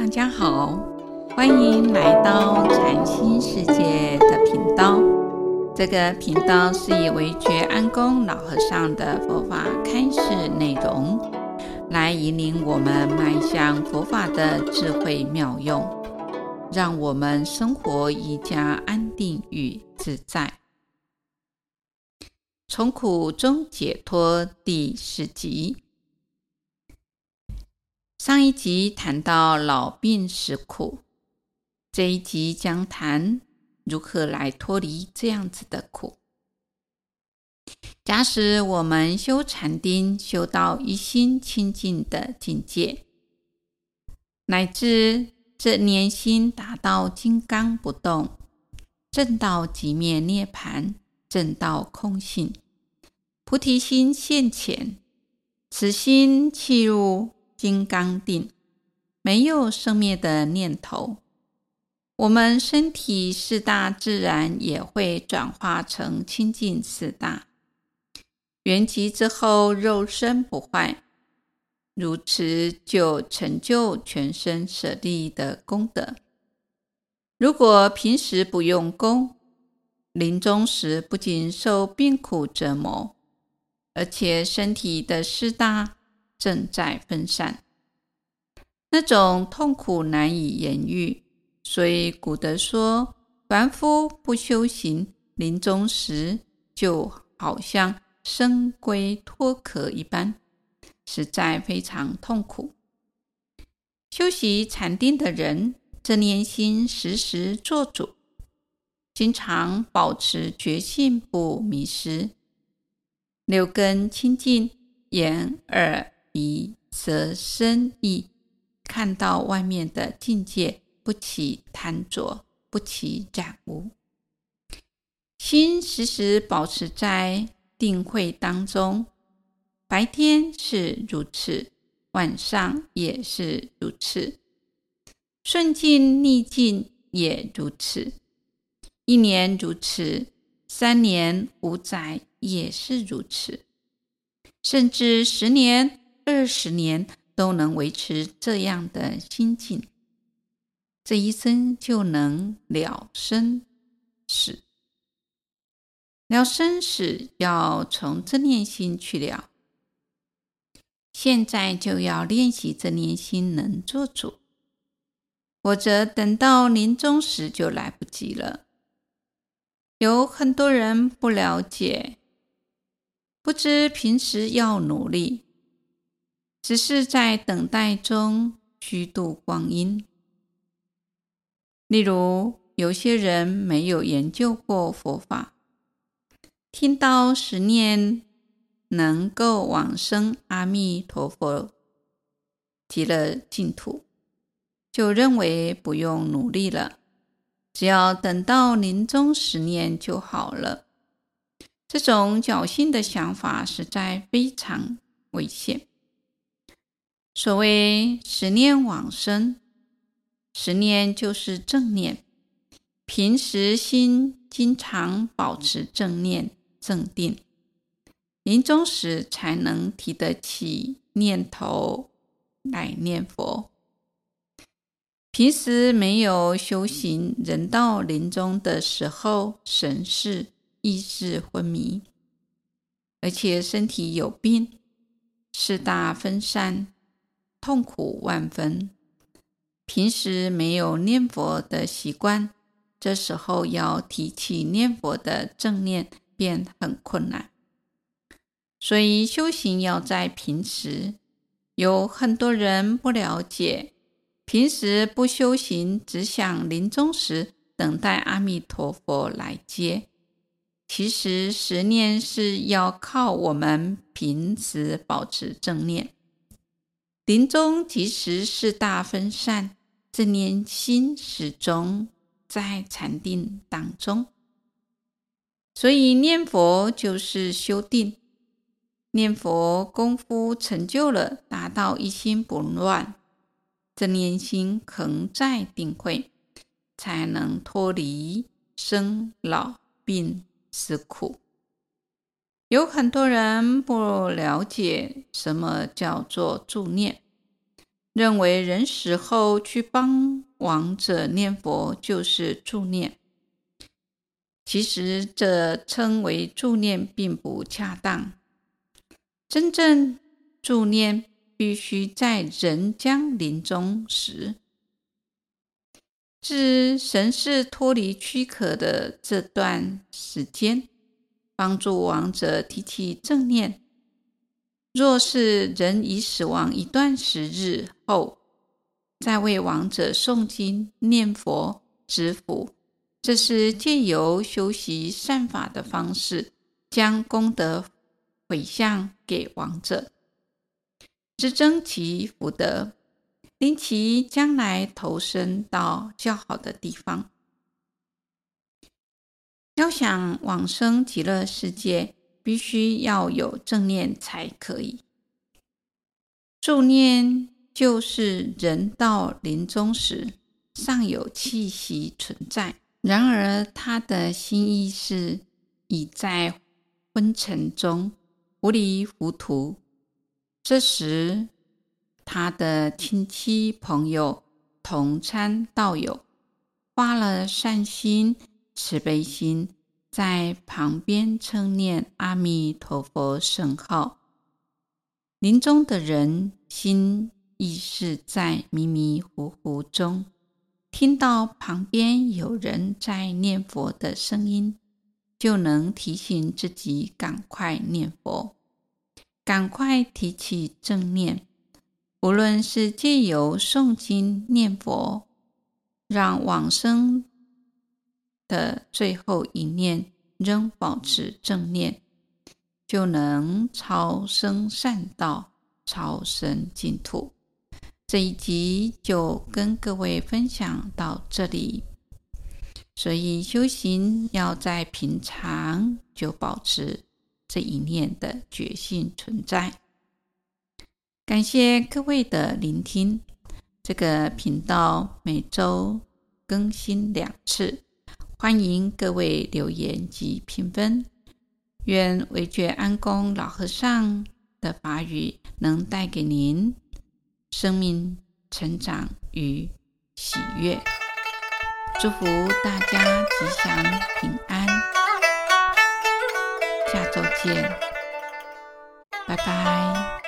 大家好，欢迎来到禅心世界的频道。这个频道是以惟觉安公老和尚的佛法开示内容，来引领我们迈向佛法的智慧妙用，让我们生活愈加安定与自在。从苦中解脱第十集。上一集谈到老病死苦，这一集将谈如何来脱离这样子的苦。假使我们修禅定，修到一心清净的境界，乃至这念心达到金刚不动，正到即灭涅盘，正到空性，菩提心现前，此心契入。金刚定，没有生灭的念头，我们身体四大自然也会转化成清净四大。圆寂之后，肉身不坏，如此就成就全身舍利的功德。如果平时不用功，临终时不仅受病苦折磨，而且身体的四大。正在分散，那种痛苦难以言喻。所以古德说：“凡夫不修行，临终时就好像生龟脱壳一般，实在非常痛苦。”修习禅定的人，正念心时时做主，经常保持觉性不迷失，六根清净，眼耳。鼻舌身意，看到外面的境界，不起贪着，不起染污。心时时保持在定慧当中，白天是如此，晚上也是如此，顺境逆境也如此，一年如此，三年五载也是如此，甚至十年。二十年都能维持这样的心境，这一生就能了生死。了生死要从正念心去了，现在就要练习正念心能做主，否则等到临终时就来不及了。有很多人不了解，不知平时要努力。只是在等待中虚度光阴。例如，有些人没有研究过佛法，听到十念能够往生阿弥陀佛极乐净土，就认为不用努力了，只要等到临终十念就好了。这种侥幸的想法实在非常危险。所谓十念往生，十念就是正念，平时心经常保持正念正定，临终时才能提得起念头来念佛。平时没有修行，人到临终的时候，神识意识昏迷，而且身体有病，四大分散。痛苦万分，平时没有念佛的习惯，这时候要提起念佛的正念便很困难。所以修行要在平时。有很多人不了解，平时不修行，只想临终时等待阿弥陀佛来接。其实十念是要靠我们平时保持正念。临终即使四大分散，这念心始终在禅定当中。所以念佛就是修定，念佛功夫成就了，达到一心不乱，这念心恒在定慧，才能脱离生老病死苦。有很多人不了解什么叫做助念，认为人死后去帮亡者念佛就是助念。其实这称为助念并不恰当。真正助念必须在人将临终时，至神识脱离躯壳的这段时间，帮助亡者提起正念。若是人已死亡一段时日后，再为亡者诵经、念佛、植福，这是借由修习善法的方式，将功德回向给亡者，只增其福德，令其将来投身到较好的地方。要想往生极乐世界，必须要有正念才可以。助念就是人到临终时尚有气息存在，然而他的心意识已在昏沉中糊里糊涂。这时，他的亲戚、朋友、同参道友发了善心、慈悲心。在旁边称念阿弥陀佛圣号，临终的人心意识在迷迷糊糊中，听到旁边有人在念佛的声音，就能提醒自己赶快念佛，赶快提起正念。无论是借由诵经念佛，让往生。的最后一念仍保持正念，就能超生善道，超生净土。这一集就跟各位分享到这里。所以修行要在平常就保持这一念的觉性存在。感谢各位的聆听。这个频道每周更新两次。欢迎各位留言及评分，愿惟觉安公老和尚的法语能带给您生命成长与喜悦，祝福大家吉祥平安，下周见，拜拜。